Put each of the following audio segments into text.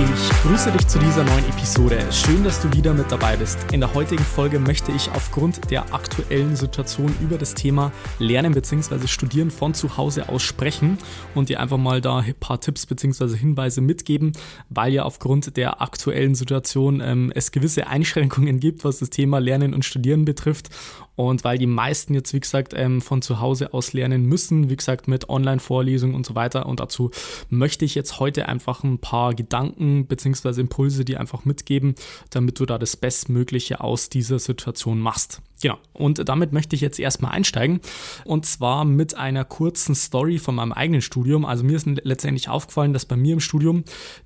Ich grüße dich zu dieser neuen Episode. Schön, dass du wieder mit dabei bist. In der heutigen Folge möchte ich aufgrund der aktuellen Situation über das Thema Lernen bzw. Studieren von zu Hause aus sprechen und dir einfach mal da ein paar Tipps bzw. Hinweise mitgeben, weil ja aufgrund der aktuellen Situation ähm, es gewisse Einschränkungen gibt, was das Thema Lernen und Studieren betrifft und weil die meisten jetzt, wie gesagt, ähm, von zu Hause aus lernen müssen, wie gesagt, mit Online-Vorlesungen und so weiter. Und dazu möchte ich jetzt heute einfach ein paar Gedanken bzw. Impulse, die einfach mitgeben, damit du da das Bestmögliche aus dieser Situation machst. Genau. Und damit möchte ich jetzt erstmal einsteigen. Und zwar mit einer kurzen Story von meinem eigenen Studium. Also mir ist letztendlich aufgefallen, dass bei mir im Studium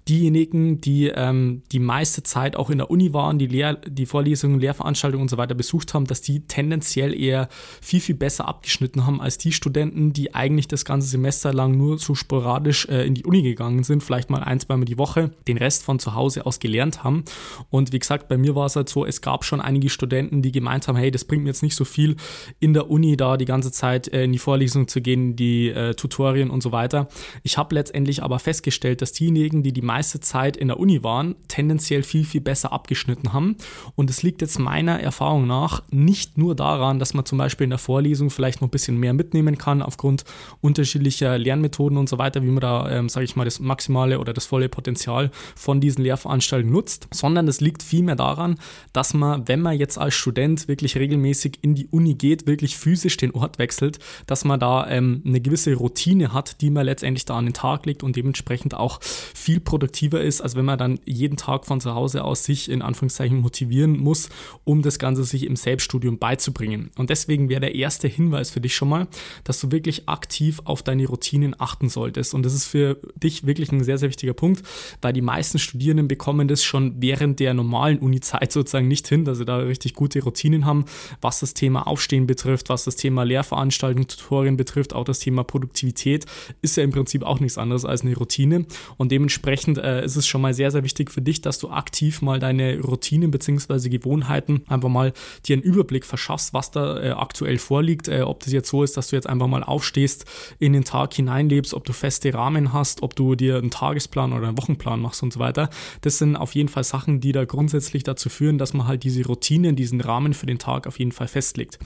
diejenigen, die ähm, die meiste Zeit auch in der Uni waren, die, Lehr die Vorlesungen, Lehrveranstaltungen und so weiter besucht haben, dass die tendenziell eher viel, viel besser abgeschnitten haben als die Studenten, die eigentlich das ganze Semester lang nur so sporadisch äh, in die Uni gegangen sind, vielleicht mal ein, zweimal die Woche, den Rest von zu Hause aus gelernt haben. Und wie gesagt, bei mir war es halt so, es gab schon einige Studenten, die gemeint haben, hey, das das bringt mir jetzt nicht so viel, in der Uni da die ganze Zeit äh, in die Vorlesung zu gehen, die äh, Tutorien und so weiter. Ich habe letztendlich aber festgestellt, dass diejenigen, die die meiste Zeit in der Uni waren, tendenziell viel, viel besser abgeschnitten haben. Und es liegt jetzt meiner Erfahrung nach nicht nur daran, dass man zum Beispiel in der Vorlesung vielleicht noch ein bisschen mehr mitnehmen kann, aufgrund unterschiedlicher Lernmethoden und so weiter, wie man da, ähm, sage ich mal, das maximale oder das volle Potenzial von diesen Lehrveranstaltungen nutzt, sondern es liegt vielmehr daran, dass man, wenn man jetzt als Student wirklich regelmäßig regelmäßig in die Uni geht, wirklich physisch den Ort wechselt, dass man da ähm, eine gewisse Routine hat, die man letztendlich da an den Tag legt und dementsprechend auch viel produktiver ist, als wenn man dann jeden Tag von zu Hause aus sich in Anführungszeichen motivieren muss, um das Ganze sich im Selbststudium beizubringen. Und deswegen wäre der erste Hinweis für dich schon mal, dass du wirklich aktiv auf deine Routinen achten solltest. Und das ist für dich wirklich ein sehr, sehr wichtiger Punkt, weil die meisten Studierenden bekommen das schon während der normalen Uni-Zeit sozusagen nicht hin, dass sie da richtig gute Routinen haben, was das Thema Aufstehen betrifft, was das Thema Lehrveranstaltungen, Tutorien betrifft, auch das Thema Produktivität, ist ja im Prinzip auch nichts anderes als eine Routine. Und dementsprechend äh, ist es schon mal sehr, sehr wichtig für dich, dass du aktiv mal deine Routinen bzw. Gewohnheiten einfach mal dir einen Überblick verschaffst, was da äh, aktuell vorliegt. Äh, ob das jetzt so ist, dass du jetzt einfach mal aufstehst, in den Tag hineinlebst, ob du feste Rahmen hast, ob du dir einen Tagesplan oder einen Wochenplan machst und so weiter. Das sind auf jeden Fall Sachen, die da grundsätzlich dazu führen, dass man halt diese Routinen, diesen Rahmen für den Tag auf jeden Fall festlegt.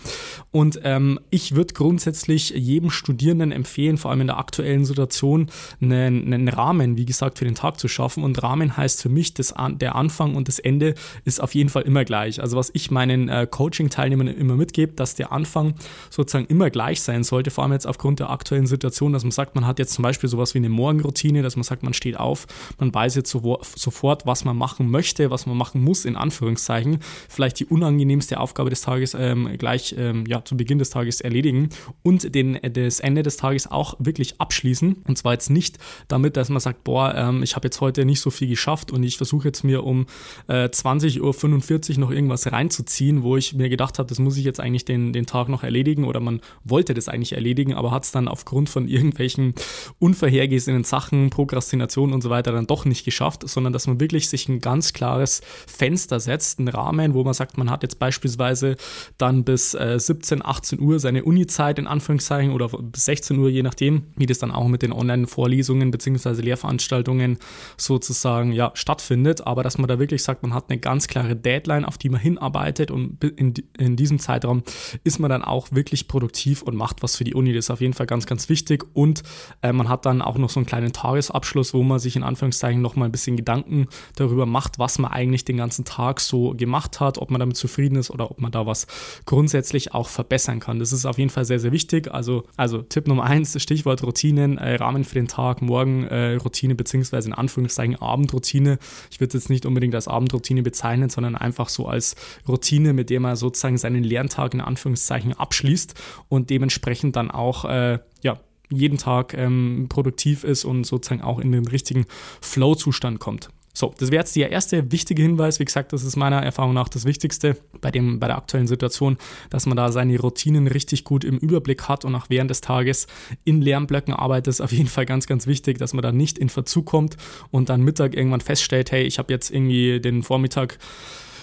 Und ähm, ich würde grundsätzlich jedem Studierenden empfehlen, vor allem in der aktuellen Situation, einen, einen, Rahmen, wie gesagt, für den Tag zu schaffen. Und Rahmen heißt für mich, das, der Anfang und das Ende ist auf jeden Fall immer gleich. Also was ich meinen äh, Coaching-Teilnehmern immer mitgebe, dass der Anfang sozusagen immer gleich sein sollte, vor allem jetzt aufgrund der aktuellen Situation, dass man sagt, man hat jetzt zum Beispiel sowas wie eine Morgenroutine, dass man sagt, man steht auf, man weiß jetzt so, sofort, was man machen möchte, was man machen muss, in Anführungszeichen. Vielleicht die unangenehmste Aufgabe des Tages Tages ähm, gleich ähm, ja, zu Beginn des Tages erledigen und den, das Ende des Tages auch wirklich abschließen. Und zwar jetzt nicht damit, dass man sagt, boah, ähm, ich habe jetzt heute nicht so viel geschafft und ich versuche jetzt mir um äh, 20.45 Uhr noch irgendwas reinzuziehen, wo ich mir gedacht habe, das muss ich jetzt eigentlich den, den Tag noch erledigen oder man wollte das eigentlich erledigen, aber hat es dann aufgrund von irgendwelchen unvorhergesehenen Sachen, Prokrastination und so weiter dann doch nicht geschafft, sondern dass man wirklich sich ein ganz klares Fenster setzt, einen Rahmen, wo man sagt, man hat jetzt beispielsweise dann bis äh, 17, 18 Uhr seine Uni-Zeit in Anführungszeichen oder bis 16 Uhr, je nachdem, wie das dann auch mit den Online-Vorlesungen bzw. Lehrveranstaltungen sozusagen ja, stattfindet. Aber dass man da wirklich sagt, man hat eine ganz klare Deadline, auf die man hinarbeitet und in, in diesem Zeitraum ist man dann auch wirklich produktiv und macht was für die Uni. Das ist auf jeden Fall ganz, ganz wichtig. Und äh, man hat dann auch noch so einen kleinen Tagesabschluss, wo man sich in Anführungszeichen nochmal ein bisschen Gedanken darüber macht, was man eigentlich den ganzen Tag so gemacht hat, ob man damit zufrieden ist oder ob man da was grundsätzlich auch verbessern kann. Das ist auf jeden Fall sehr, sehr wichtig. Also, also Tipp Nummer eins, Stichwort Routinen, äh, Rahmen für den Tag, morgen äh, Routine beziehungsweise in Anführungszeichen Abendroutine. Ich würde es jetzt nicht unbedingt als Abendroutine bezeichnen, sondern einfach so als Routine, mit der man sozusagen seinen Lerntag in Anführungszeichen abschließt und dementsprechend dann auch äh, ja, jeden Tag ähm, produktiv ist und sozusagen auch in den richtigen Flow-Zustand kommt. So, das wäre jetzt der erste wichtige Hinweis. Wie gesagt, das ist meiner Erfahrung nach das Wichtigste bei, dem, bei der aktuellen Situation, dass man da seine Routinen richtig gut im Überblick hat und auch während des Tages in Lernblöcken arbeitet. Ist auf jeden Fall ganz, ganz wichtig, dass man da nicht in Verzug kommt und dann Mittag irgendwann feststellt, hey, ich habe jetzt irgendwie den Vormittag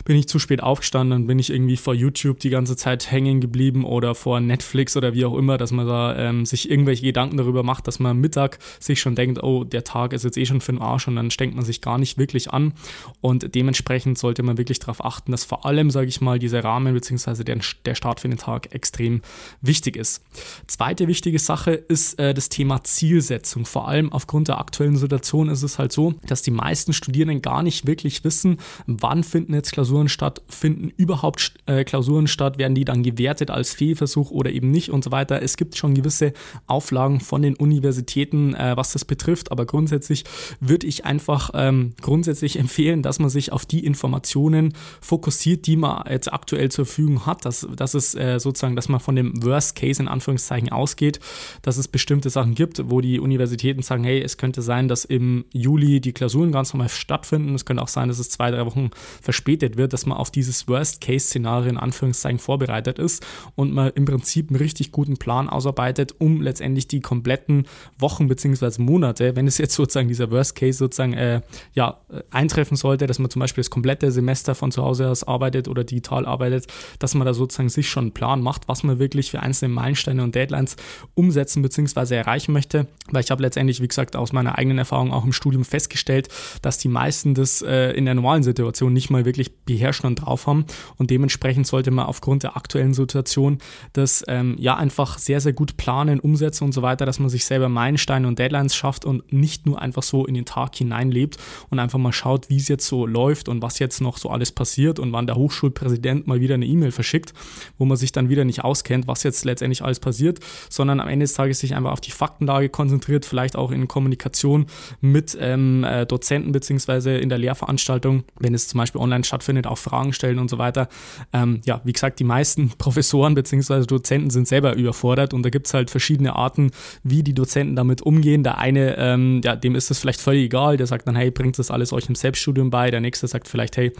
bin ich zu spät aufgestanden, dann bin ich irgendwie vor YouTube die ganze Zeit hängen geblieben oder vor Netflix oder wie auch immer, dass man da ähm, sich irgendwelche Gedanken darüber macht, dass man am Mittag sich schon denkt, oh, der Tag ist jetzt eh schon für den Arsch und dann strengt man sich gar nicht wirklich an und dementsprechend sollte man wirklich darauf achten, dass vor allem, sage ich mal, dieser Rahmen bzw. Der, der Start für den Tag extrem wichtig ist. Zweite wichtige Sache ist äh, das Thema Zielsetzung. Vor allem aufgrund der aktuellen Situation ist es halt so, dass die meisten Studierenden gar nicht wirklich wissen, wann finden jetzt Klausuren Klausuren statt? Finden überhaupt äh, Klausuren statt? Werden die dann gewertet als Fehlversuch oder eben nicht und so weiter? Es gibt schon gewisse Auflagen von den Universitäten, äh, was das betrifft, aber grundsätzlich würde ich einfach ähm, grundsätzlich empfehlen, dass man sich auf die Informationen fokussiert, die man jetzt aktuell zur Verfügung hat. Dass, dass es äh, sozusagen, dass man von dem Worst Case in Anführungszeichen ausgeht, dass es bestimmte Sachen gibt, wo die Universitäten sagen, hey, es könnte sein, dass im Juli die Klausuren ganz normal stattfinden. Es könnte auch sein, dass es zwei, drei Wochen verspätet wird wird, dass man auf dieses Worst-Case-Szenario in Anführungszeichen vorbereitet ist und man im Prinzip einen richtig guten Plan ausarbeitet, um letztendlich die kompletten Wochen bzw. Monate, wenn es jetzt sozusagen dieser Worst-Case sozusagen äh, ja, eintreffen sollte, dass man zum Beispiel das komplette Semester von zu Hause aus arbeitet oder digital arbeitet, dass man da sozusagen sich schon einen Plan macht, was man wirklich für einzelne Meilensteine und Deadlines umsetzen bzw. erreichen möchte. Weil ich habe letztendlich, wie gesagt, aus meiner eigenen Erfahrung auch im Studium festgestellt, dass die meisten das äh, in der normalen Situation nicht mal wirklich beherrschen und drauf haben. Und dementsprechend sollte man aufgrund der aktuellen Situation das ähm, ja einfach sehr, sehr gut planen, umsetzen und so weiter, dass man sich selber Meilensteine und Deadlines schafft und nicht nur einfach so in den Tag hineinlebt und einfach mal schaut, wie es jetzt so läuft und was jetzt noch so alles passiert und wann der Hochschulpräsident mal wieder eine E-Mail verschickt, wo man sich dann wieder nicht auskennt, was jetzt letztendlich alles passiert, sondern am Ende des Tages sich einfach auf die Faktenlage konzentriert, vielleicht auch in Kommunikation mit ähm, äh, Dozenten beziehungsweise in der Lehrveranstaltung, wenn es zum Beispiel online stattfindet, auch Fragen stellen und so weiter. Ähm, ja, wie gesagt, die meisten Professoren bzw. Dozenten sind selber überfordert und da gibt es halt verschiedene Arten, wie die Dozenten damit umgehen. Der eine, ähm, ja, dem ist es vielleicht völlig egal, der sagt dann, hey, bringt das alles euch im Selbststudium bei. Der nächste sagt vielleicht, hey,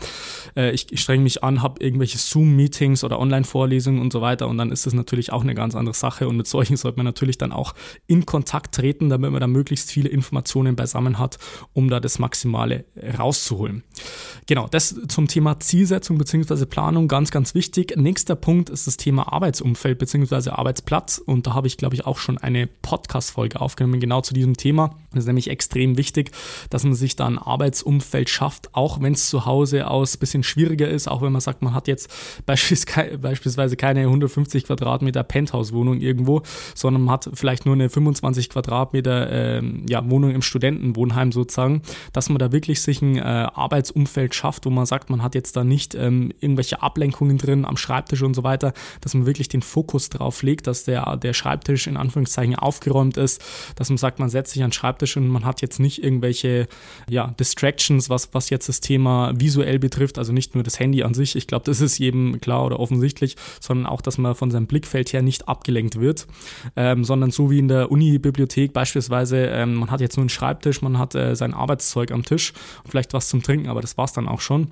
äh, ich strenge mich an, habe irgendwelche Zoom-Meetings oder Online-Vorlesungen und so weiter und dann ist das natürlich auch eine ganz andere Sache und mit solchen sollte man natürlich dann auch in Kontakt treten, damit man da möglichst viele Informationen beisammen hat, um da das Maximale rauszuholen. Genau, das zum Thema Zielsetzung bzw. Planung ganz, ganz wichtig. Nächster Punkt ist das Thema Arbeitsumfeld bzw. Arbeitsplatz. Und da habe ich, glaube ich, auch schon eine Podcast-Folge aufgenommen, genau zu diesem Thema. Das ist nämlich extrem wichtig, dass man sich da ein Arbeitsumfeld schafft, auch wenn es zu Hause aus ein bisschen schwieriger ist, auch wenn man sagt, man hat jetzt beispielsweise keine 150 Quadratmeter Penthouse-Wohnung irgendwo, sondern man hat vielleicht nur eine 25 Quadratmeter äh, ja, Wohnung im Studentenwohnheim sozusagen, dass man da wirklich sich ein äh, Arbeitsumfeld schafft, wo man sagt, man hat jetzt jetzt da nicht ähm, irgendwelche Ablenkungen drin am Schreibtisch und so weiter, dass man wirklich den Fokus drauf legt, dass der, der Schreibtisch in Anführungszeichen aufgeräumt ist, dass man sagt, man setzt sich an den Schreibtisch und man hat jetzt nicht irgendwelche ja, Distractions, was, was jetzt das Thema visuell betrifft, also nicht nur das Handy an sich, ich glaube, das ist jedem klar oder offensichtlich, sondern auch, dass man von seinem Blickfeld her nicht abgelenkt wird, ähm, sondern so wie in der Uni-Bibliothek beispielsweise, ähm, man hat jetzt nur einen Schreibtisch, man hat äh, sein Arbeitszeug am Tisch und vielleicht was zum Trinken, aber das war es dann auch schon.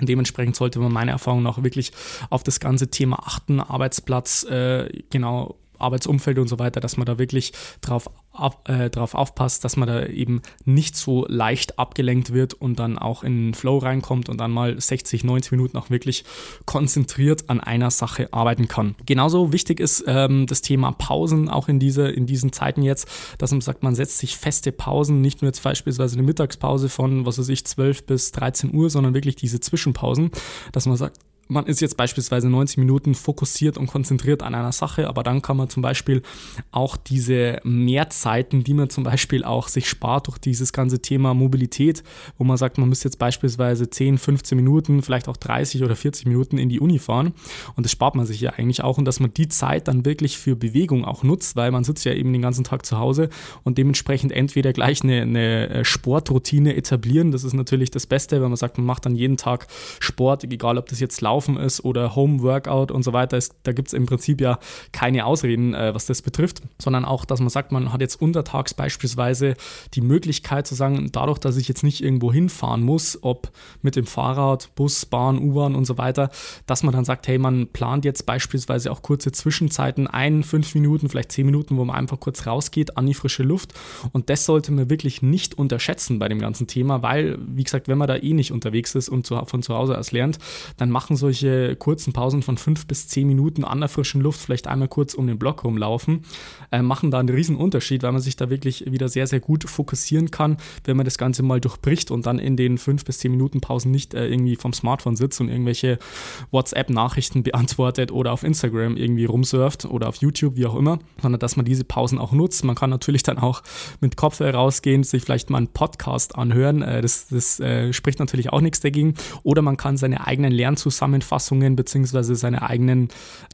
Dementsprechend sollte man meiner Erfahrung nach wirklich auf das ganze Thema achten, Arbeitsplatz, äh, genau Arbeitsumfeld und so weiter, dass man da wirklich drauf, ab, äh, drauf aufpasst, dass man da eben nicht so leicht abgelenkt wird und dann auch in den Flow reinkommt und dann mal 60, 90 Minuten auch wirklich konzentriert an einer Sache arbeiten kann. Genauso wichtig ist ähm, das Thema Pausen, auch in, diese, in diesen Zeiten jetzt, dass man sagt, man setzt sich feste Pausen, nicht nur jetzt beispielsweise eine Mittagspause von, was weiß ich, 12 bis 13 Uhr, sondern wirklich diese Zwischenpausen, dass man sagt, man ist jetzt beispielsweise 90 Minuten fokussiert und konzentriert an einer Sache, aber dann kann man zum Beispiel auch diese Mehrzeiten, die man zum Beispiel auch sich spart durch dieses ganze Thema Mobilität, wo man sagt, man müsste jetzt beispielsweise 10, 15 Minuten, vielleicht auch 30 oder 40 Minuten in die Uni fahren. Und das spart man sich ja eigentlich auch. Und dass man die Zeit dann wirklich für Bewegung auch nutzt, weil man sitzt ja eben den ganzen Tag zu Hause und dementsprechend entweder gleich eine, eine Sportroutine etablieren, das ist natürlich das Beste, wenn man sagt, man macht dann jeden Tag Sport, egal ob das jetzt Laufen Laufen ist oder Home Workout und so weiter. Ist, da gibt es im Prinzip ja keine Ausreden, äh, was das betrifft, sondern auch, dass man sagt, man hat jetzt untertags beispielsweise die Möglichkeit zu sagen, dadurch, dass ich jetzt nicht irgendwo hinfahren muss, ob mit dem Fahrrad, Bus, Bahn, U-Bahn und so weiter, dass man dann sagt, hey, man plant jetzt beispielsweise auch kurze Zwischenzeiten ein, fünf Minuten, vielleicht zehn Minuten, wo man einfach kurz rausgeht an die frische Luft. Und das sollte man wirklich nicht unterschätzen bei dem ganzen Thema, weil, wie gesagt, wenn man da eh nicht unterwegs ist und zu, von zu Hause aus lernt, dann machen solche kurzen Pausen von fünf bis zehn Minuten an der frischen Luft, vielleicht einmal kurz um den Block rumlaufen, äh, machen da einen riesen Unterschied, weil man sich da wirklich wieder sehr, sehr gut fokussieren kann, wenn man das Ganze mal durchbricht und dann in den fünf bis zehn Minuten Pausen nicht äh, irgendwie vom Smartphone sitzt und irgendwelche WhatsApp-Nachrichten beantwortet oder auf Instagram irgendwie rumsurft oder auf YouTube, wie auch immer, sondern dass man diese Pausen auch nutzt. Man kann natürlich dann auch mit Kopfhörer rausgehen, sich vielleicht mal einen Podcast anhören. Äh, das, das äh, spricht natürlich auch nichts dagegen. Oder man kann seine eigenen Lernzusammenfassungen beziehungsweise seine eigenen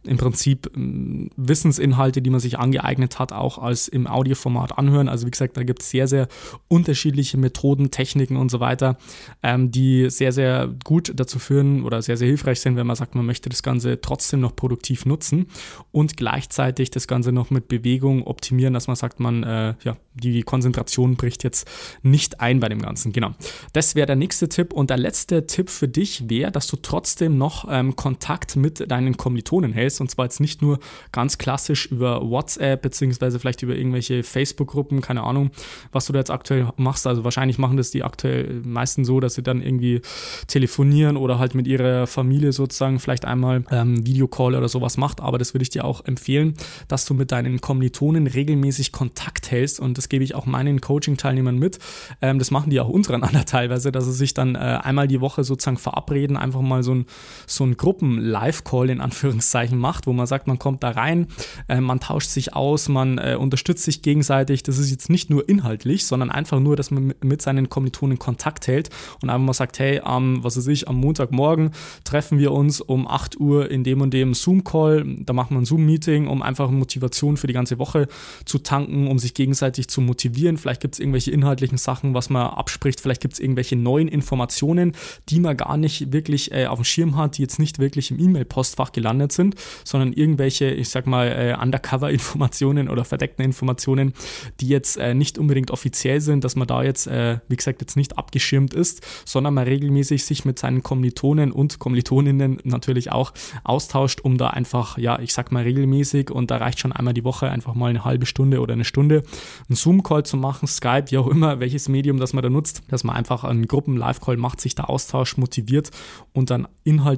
im Prinzip Wissensinhalte, die man sich angeeignet hat, auch als im Audioformat anhören. Also wie gesagt, da gibt es sehr, sehr unterschiedliche Methoden, Techniken und so weiter, ähm, die sehr, sehr gut dazu führen oder sehr, sehr hilfreich sind, wenn man sagt, man möchte das Ganze trotzdem noch produktiv nutzen und gleichzeitig das Ganze noch mit Bewegung optimieren, dass man sagt, man, äh, ja, die Konzentration bricht jetzt nicht ein bei dem Ganzen. Genau. Das wäre der nächste Tipp. Und der letzte Tipp für dich wäre, dass du trotzdem noch ähm, Kontakt mit deinen Kommilitonen hältst. Und zwar jetzt nicht nur ganz klassisch über WhatsApp, beziehungsweise vielleicht über irgendwelche Facebook-Gruppen, keine Ahnung, was du da jetzt aktuell machst. Also wahrscheinlich machen das die aktuell meisten so, dass sie dann irgendwie telefonieren oder halt mit ihrer Familie sozusagen vielleicht einmal ähm, Videocall oder sowas macht. Aber das würde ich dir auch empfehlen, dass du mit deinen Kommilitonen regelmäßig Kontakt hältst und das gebe ich auch meinen Coaching-Teilnehmern mit. Ähm, das machen die auch untereinander teilweise, dass sie sich dann äh, einmal die Woche sozusagen verabreden, einfach mal so ein, so ein Gruppen-Live-Call in Anführungszeichen macht, wo man sagt, man kommt da rein, äh, man tauscht sich aus, man äh, unterstützt sich gegenseitig. Das ist jetzt nicht nur inhaltlich, sondern einfach nur, dass man mit seinen Kommilitonen Kontakt hält und einfach mal sagt, hey, am, was weiß ich, am Montagmorgen treffen wir uns um 8 Uhr in dem und dem Zoom-Call, da machen wir ein Zoom-Meeting, um einfach Motivation für die ganze Woche zu tanken, um sich gegenseitig zu motivieren. Vielleicht gibt es irgendwelche inhaltlichen Sachen, was man abspricht. Vielleicht gibt es irgendwelche neuen Informationen, die man gar nicht wirklich äh, auf dem Schirm hat, die jetzt nicht wirklich im E-Mail-Postfach gelandet sind, sondern irgendwelche, ich sag mal, äh, Undercover-Informationen oder verdeckten Informationen, die jetzt äh, nicht unbedingt offiziell sind, dass man da jetzt, äh, wie gesagt, jetzt nicht abgeschirmt ist, sondern man regelmäßig sich mit seinen Kommilitonen und Kommilitoninnen natürlich auch austauscht, um da einfach, ja, ich sag mal regelmäßig und da reicht schon einmal die Woche einfach mal eine halbe Stunde oder eine Stunde einen Zoom-Call zu machen, Skype, wie auch immer, welches Medium das man da nutzt, dass man einfach einen Gruppen-Live-Call macht, sich da austauscht, motiviert und dann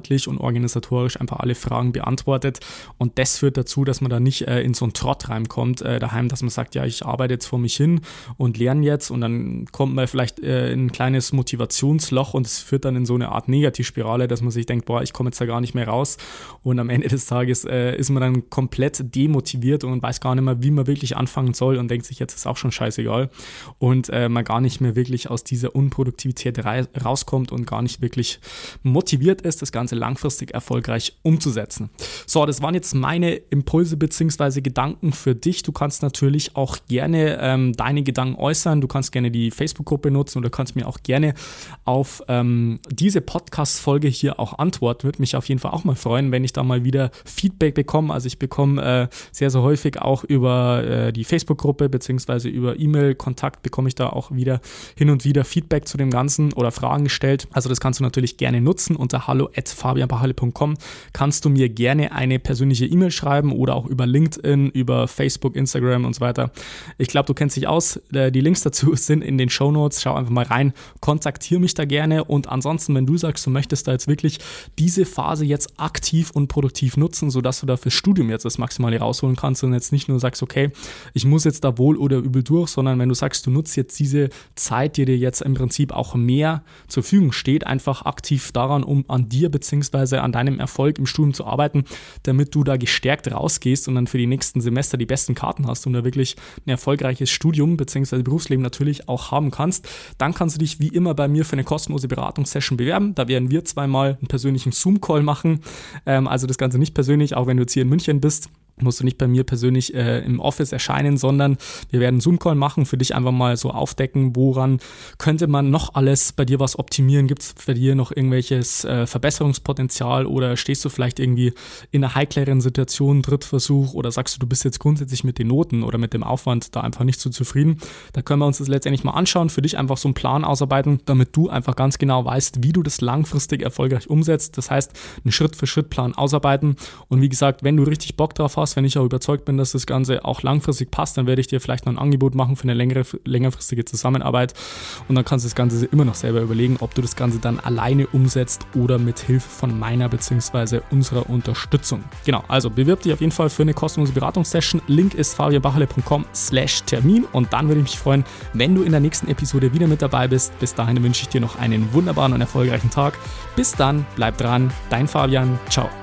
inhaltlich und organisatorisch einfach alle Fragen beantwortet. Und das führt dazu, dass man da nicht äh, in so einen Trott reinkommt, äh, daheim, dass man sagt, ja, ich arbeite jetzt vor mich hin und lerne jetzt und dann kommt man vielleicht äh, in ein kleines Motivationsloch und es führt dann in so eine Art Negativspirale, dass man sich denkt, boah, ich komme jetzt da gar nicht mehr raus und am Ende des Tages äh, ist man dann komplett demotiviert und weiß gar nicht mehr, wie man wirklich anfangen soll und denkt sich, jetzt ist auch schon scheißegal und äh, man gar nicht mehr wirklich aus dieser Unproduktivität rauskommt und gar nicht wirklich motiviert ist, das Ganze langfristig erfolgreich umzusetzen. So, das waren jetzt meine Impulse bzw. Gedanken für dich. Du kannst natürlich auch gerne ähm, deine Gedanken äußern. Du kannst gerne die Facebook-Gruppe nutzen oder kannst mir auch gerne auf ähm, diese Podcast-Folge hier auch antworten. Würde mich auf jeden Fall auch mal freuen, wenn ich da mal wieder Feedback bekomme. Also ich bekomme äh, sehr, sehr häufig auch über äh, die Facebook-Gruppe beziehungsweise über E-Mail-Kontakt bekomme ich da auch wieder hin und wieder Feedback zu dem Ganzen oder Fragen gestellt. Also das kannst du natürlich gerne nutzen. Unter hallo.fabianbachale.com kannst du mir gerne eine persönliche E-Mail schreiben oder auch über LinkedIn, über Facebook, Instagram und so weiter. Ich glaube, du kennst dich aus. Äh, die Links dazu sind in den Show Notes. Schau einfach mal rein, kontaktiere mich da gerne. Und ansonsten, wenn du sagst, du möchtest da jetzt wirklich diese Phase jetzt aktiv und produktiv nutzen, sodass du da fürs Studium jetzt das Maximale rausholen kannst und jetzt nicht nur sagst, okay, ich muss jetzt da wohl oder übel durch, sondern wenn du sagst, du nutzt jetzt diese Zeit, die dir jetzt im Prinzip auch mehr zur Verfügung steht, einfach aktiv daran, um an dir bzw. an deinem Erfolg im Studium zu arbeiten, damit du da gestärkt rausgehst und dann für die nächsten Semester die besten Karten hast und da wirklich ein erfolgreiches Studium bzw. Berufsleben natürlich auch haben kannst, dann kannst du dich wie immer bei mir für eine kostenlose Beratungssession bewerben. Da werden wir zweimal einen persönlichen Zoom-Call machen. Ähm, also das Ganze nicht persönlich, auch wenn du jetzt hier in München bist musst du nicht bei mir persönlich äh, im Office erscheinen, sondern wir werden Zoom-Call machen, für dich einfach mal so aufdecken, woran könnte man noch alles bei dir was optimieren? Gibt es bei dir noch irgendwelches äh, Verbesserungspotenzial oder stehst du vielleicht irgendwie in einer heikleren Situation, Drittversuch oder sagst du, du bist jetzt grundsätzlich mit den Noten oder mit dem Aufwand da einfach nicht so zufrieden? Da können wir uns das letztendlich mal anschauen, für dich einfach so einen Plan ausarbeiten, damit du einfach ganz genau weißt, wie du das langfristig erfolgreich umsetzt. Das heißt, einen Schritt-für-Schritt-Plan ausarbeiten und wie gesagt, wenn du richtig Bock drauf hast, wenn ich auch überzeugt bin, dass das Ganze auch langfristig passt, dann werde ich dir vielleicht noch ein Angebot machen für eine längere, längerfristige Zusammenarbeit. Und dann kannst du das Ganze immer noch selber überlegen, ob du das Ganze dann alleine umsetzt oder mit Hilfe von meiner bzw. unserer Unterstützung. Genau, also bewirb dich auf jeden Fall für eine kostenlose Beratungssession. Link ist fabianbachele.com slash Termin und dann würde ich mich freuen, wenn du in der nächsten Episode wieder mit dabei bist. Bis dahin wünsche ich dir noch einen wunderbaren und erfolgreichen Tag. Bis dann, bleib dran, dein Fabian, ciao.